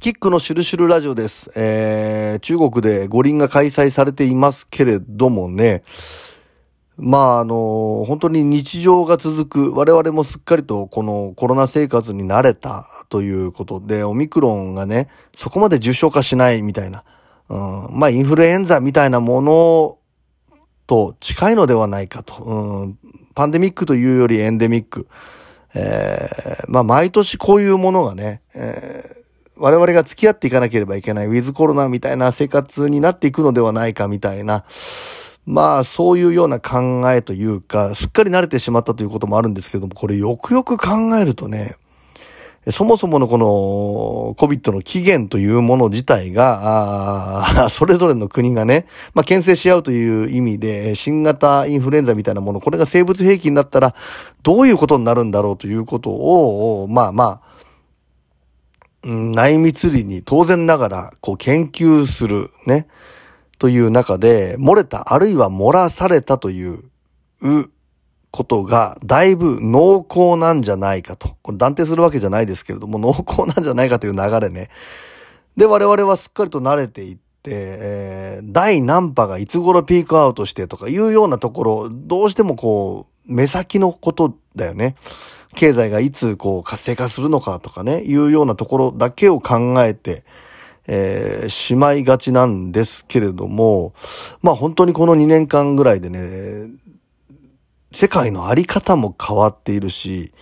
キックのシュルシュルラジオです。えー、中国で五輪が開催されていますけれどもね、まああの、本当に日常が続く、我々もすっかりとこのコロナ生活に慣れたということで、オミクロンがね、そこまで重症化しないみたいな、うん、まあインフルエンザみたいなものと近いのではないかと、うん、パンデミックというよりエンデミック。えー、まあ毎年こういうものがね、えー我々が付き合っていかなければいけないウィズコロナみたいな生活になっていくのではないかみたいな、まあそういうような考えというか、すっかり慣れてしまったということもあるんですけども、これよくよく考えるとね、そもそものこの COVID の起源というもの自体が、それぞれの国がね、まあ、牽制し合うという意味で、新型インフルエンザみたいなもの、これが生物兵器になったら、どういうことになるんだろうということを、まあまあ、内密裏に当然ながらこう研究するね、という中で漏れたあるいは漏らされたということがだいぶ濃厚なんじゃないかと。これ断定するわけじゃないですけれども濃厚なんじゃないかという流れね。で、我々はすっかりと慣れていって、えー、第何波がいつ頃ピークアウトしてとかいうようなところ、どうしてもこう、目先のことだよね。経済がいつこう活性化するのかとかね、いうようなところだけを考えて、えー、しまいがちなんですけれども、まあ本当にこの2年間ぐらいでね、世界のあり方も変わっているし、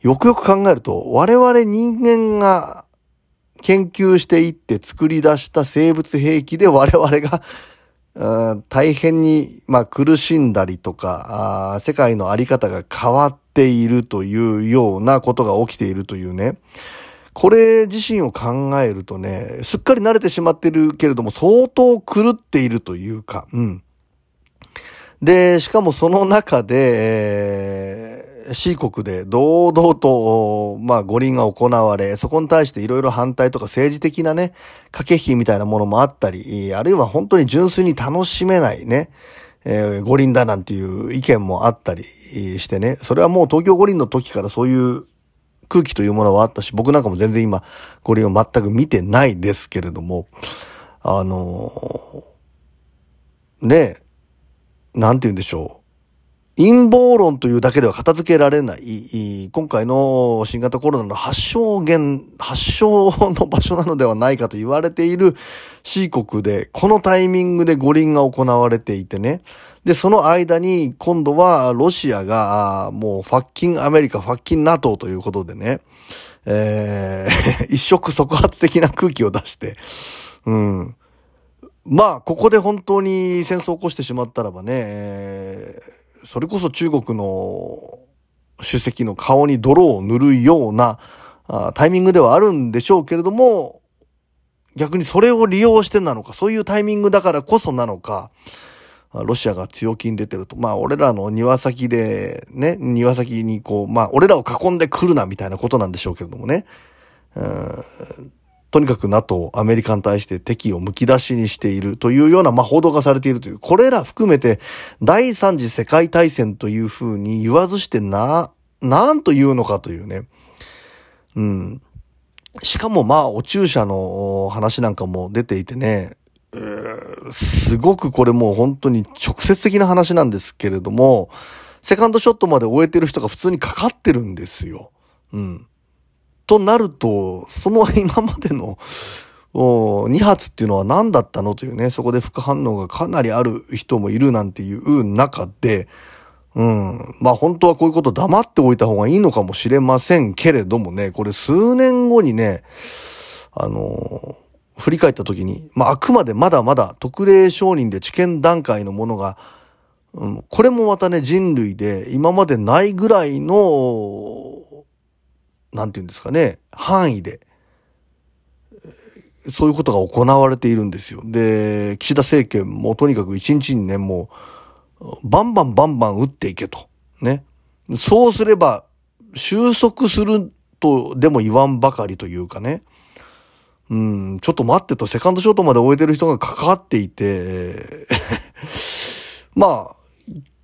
よくよく考えると、我々人間が研究していって作り出した生物兵器で我々が大変に、まあ、苦しんだりとか世界のあり方が変わっているというようなことが起きているというね。これ自身を考えるとね、すっかり慣れてしまってるけれども、相当狂っているというか、うん。で、しかもその中で、えー C 国で堂々と、まあ、五輪が行われ、そこに対していろいろ反対とか政治的なね、駆け引きみたいなものもあったり、あるいは本当に純粋に楽しめないね、えー、五輪だなんていう意見もあったりしてね、それはもう東京五輪の時からそういう空気というものはあったし、僕なんかも全然今、五輪を全く見てないですけれども、あのー、ね、なんて言うんでしょう。陰謀論というだけでは片付けられない、今回の新型コロナの発症源、発症の場所なのではないかと言われている C 国で、このタイミングで五輪が行われていてね。で、その間に今度はロシアがもうファッキンアメリカ、ファッキン NATO ということでね、えー、一触即発的な空気を出して、うん。まあ、ここで本当に戦争を起こしてしまったらばね、えーそれこそ中国の主席の顔に泥を塗るようなタイミングではあるんでしょうけれども、逆にそれを利用してなのか、そういうタイミングだからこそなのか、ロシアが強気に出てると。まあ、俺らの庭先で、ね、庭先にこう、まあ、俺らを囲んでくるな、みたいなことなんでしょうけれどもね。うんとにかく NATO、アメリカに対して敵を剥き出しにしているというような、まあ、報道がされているという、これら含めて、第三次世界大戦というふうに言わずしてな、なんと言うのかというね。うん。しかもまあ、お注射の話なんかも出ていてね、えー、すごくこれもう本当に直接的な話なんですけれども、セカンドショットまで終えてる人が普通にかかってるんですよ。うん。となると、その今までの 2発っていうのは何だったのというね、そこで副反応がかなりある人もいるなんていう中で、うん。まあ本当はこういうこと黙っておいた方がいいのかもしれませんけれどもね、これ数年後にね、あのー、振り返った時に、まああくまでまだまだ特例承認で治験段階のものが、うん、これもまたね人類で今までないぐらいのなんて言うんですかね、範囲で、そういうことが行われているんですよ。で、岸田政権もとにかく一日にね、もう、バンバンバンバン打っていけと。ね。そうすれば、収束するとでも言わんばかりというかね。うん、ちょっと待ってと、セカンドショートまで終えてる人が関わっていて、まあ、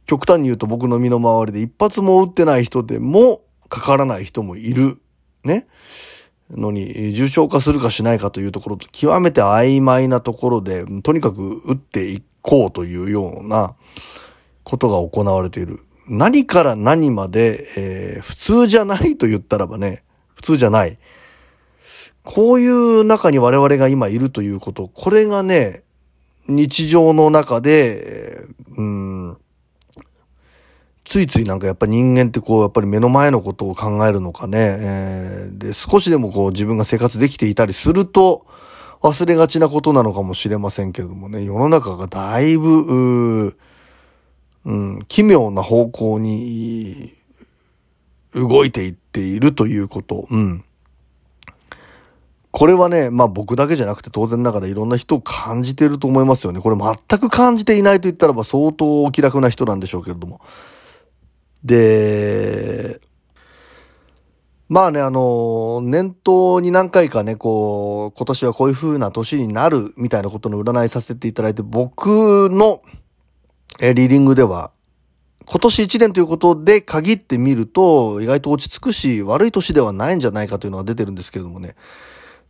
極端に言うと僕の身の回りで一発も打ってない人でも、かからない人もいる。ね。のに重症化するかしないかというところと極めて曖昧なところで、とにかく打っていこうというようなことが行われている。何から何まで、えー、普通じゃないと言ったらばね、普通じゃない。こういう中に我々が今いるということ、これがね、日常の中で、うん、ついついなんかやっぱ人間ってこう、やっぱり目の前のことを考えるのかね、えー、で、少しでもこう自分が生活できていたりすると、忘れがちなことなのかもしれませんけれどもね、世の中がだいぶ、うん、奇妙な方向に動いていっているということ。うん。これはね、まあ僕だけじゃなくて当然ながらいろんな人を感じていると思いますよね。これ全く感じていないと言ったらば相当お気楽な人なんでしょうけれども。で、まあね、あの、念頭に何回かね、こう、今年はこういう風な年になるみたいなことの占いさせていただいて、僕のえリーディングでは、今年1年ということで限ってみると、意外と落ち着くし、悪い年ではないんじゃないかというのが出てるんですけれどもね。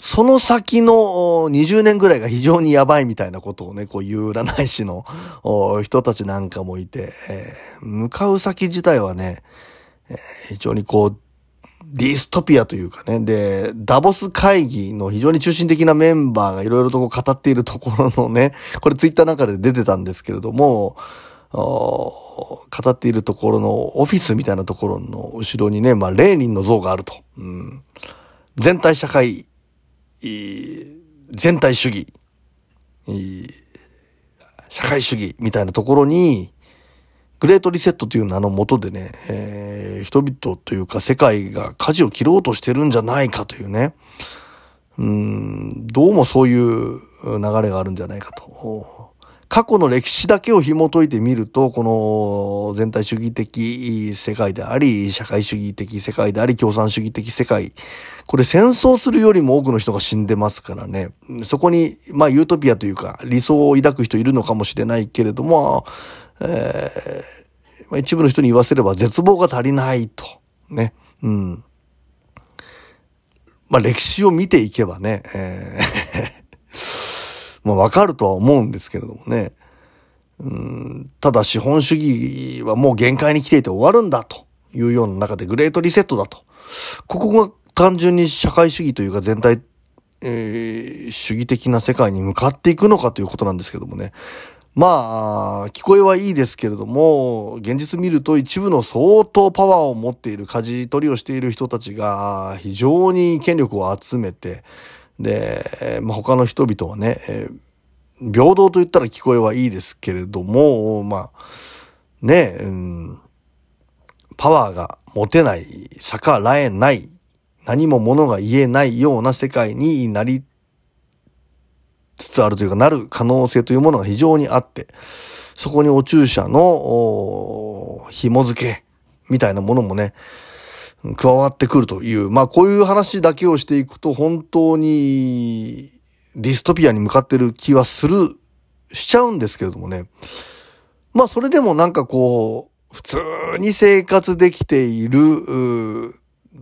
その先の20年ぐらいが非常にやばいみたいなことをね、こういう占い師の人たちなんかもいて、えー、向かう先自体はね、えー、非常にこう、ディストピアというかね、で、ダボス会議の非常に中心的なメンバーがいろいろとこう語っているところのね、これツイッターなんかで出てたんですけれども、語っているところのオフィスみたいなところの後ろにね、まあ、レーニンの像があると。うん、全体社会、全体主義、社会主義みたいなところに、グレートリセットという名のもとでね、えー、人々というか世界が舵を切ろうとしてるんじゃないかというね、うん、どうもそういう流れがあるんじゃないかと。過去の歴史だけを紐解いてみると、この全体主義的世界であり、社会主義的世界であり、共産主義的世界。これ戦争するよりも多くの人が死んでますからね。そこに、まあユートピアというか理想を抱く人いるのかもしれないけれども、えー、まあ、一部の人に言わせれば絶望が足りないと。ね。うん。まあ歴史を見ていけばね、えーまあわかるとは思うんですけれどもね。うん、ただ資本主義はもう限界に来ていて終わるんだというような中でグレートリセットだと。ここが単純に社会主義というか全体、えー、主義的な世界に向かっていくのかということなんですけどもね。まあ、聞こえはいいですけれども、現実見ると一部の相当パワーを持っている、舵取りをしている人たちが非常に権力を集めて、で、まあ、他の人々はね、えー、平等と言ったら聞こえはいいですけれども、まあ、ね、うん、パワーが持てない、逆らえない、何も物が言えないような世界になりつつあるというか、なる可能性というものが非常にあって、そこにお注射の紐付けみたいなものもね、加わってくるという、まあこういう話だけをしていくと本当にディストピアに向かってる気はする、しちゃうんですけれどもね。まあそれでもなんかこう、普通に生活できている、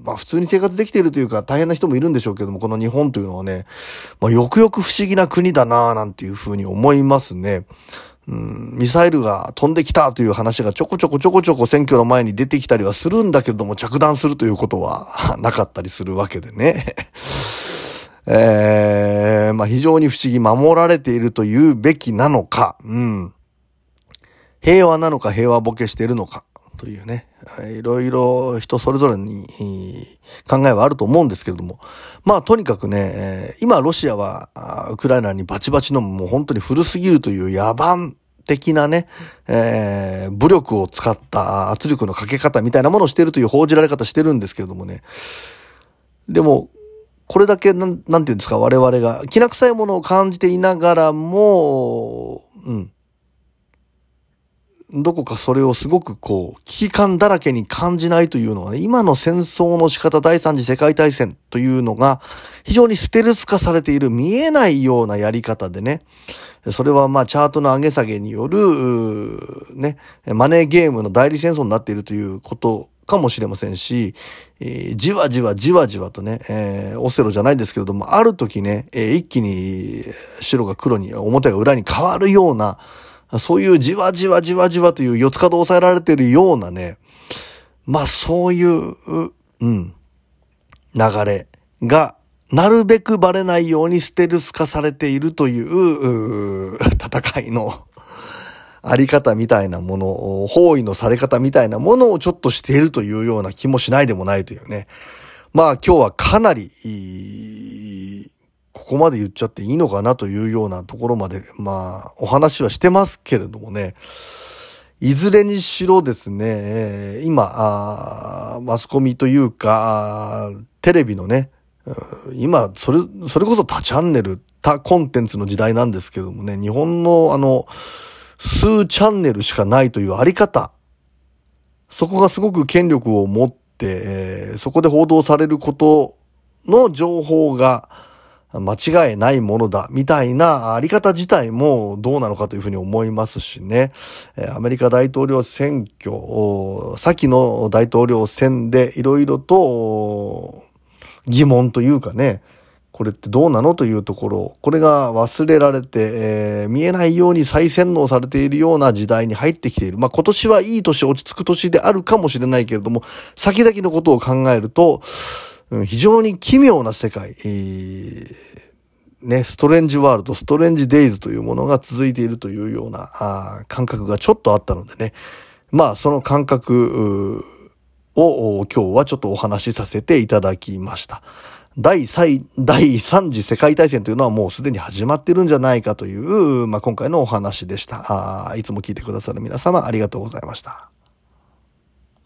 まあ普通に生活できているというか大変な人もいるんでしょうけども、この日本というのはね、まあよくよく不思議な国だなぁなんていうふうに思いますね。うん、ミサイルが飛んできたという話がちょこちょこちょこちょこ選挙の前に出てきたりはするんだけれども、着弾するということは なかったりするわけでね。えー、まあ非常に不思議、守られているというべきなのか、うん。平和なのか平和ボケしているのか、というね。いろいろ人それぞれに考えはあると思うんですけれども。まあとにかくね、今ロシアはウクライナにバチバチのもう本当に古すぎるという野蛮的なね、えー、武力を使った圧力のかけ方みたいなものをしてるという報じられ方してるんですけれどもね。でも、これだけなん、なんていうんですか、我々が、きな臭いものを感じていながらも、うん。どこかそれをすごくこう、危機感だらけに感じないというのはね、今の戦争の仕方第三次世界大戦というのが、非常にステルス化されている見えないようなやり方でね、それはまあチャートの上げ下げによる、ね、マネーゲームの代理戦争になっているということかもしれませんし、えー、じわじわじわじわとね、えー、オセロじゃないですけれども、ある時ね、えー、一気に白が黒に、表が裏に変わるような、そういうじわじわじわじわという四つ角押さえられているようなね、まあそういう、うん、流れが、なるべくバレないようにステルス化されているという、う戦いのあり方みたいなもの、包囲のされ方みたいなものをちょっとしているというような気もしないでもないというね。まあ今日はかなり、ここまで言っちゃっていいのかなというようなところまで、まあお話はしてますけれどもね。いずれにしろですね、今、マスコミというか、テレビのね、今、それ、それこそ多チャンネル、多コンテンツの時代なんですけどもね、日本のあの、数チャンネルしかないというあり方。そこがすごく権力を持って、えー、そこで報道されることの情報が間違いないものだ、みたいなあり方自体もどうなのかというふうに思いますしね。アメリカ大統領選挙、先の大統領選でいろいろと疑問というかね、これってどうなのというところ、これが忘れられて、えー、見えないように再洗脳されているような時代に入ってきている。まあ、今年はいい年、落ち着く年であるかもしれないけれども、先々のことを考えると、非常に奇妙な世界、えー、ね、ストレンジワールド、ストレンジデイズというものが続いているというような感覚がちょっとあったのでね。まあ、その感覚を今日はちょっとお話しさせていただきました。第3、第3次世界大戦というのはもうすでに始まってるんじゃないかという、まあ、今回のお話でした。いつも聞いてくださる皆様ありがとうございました。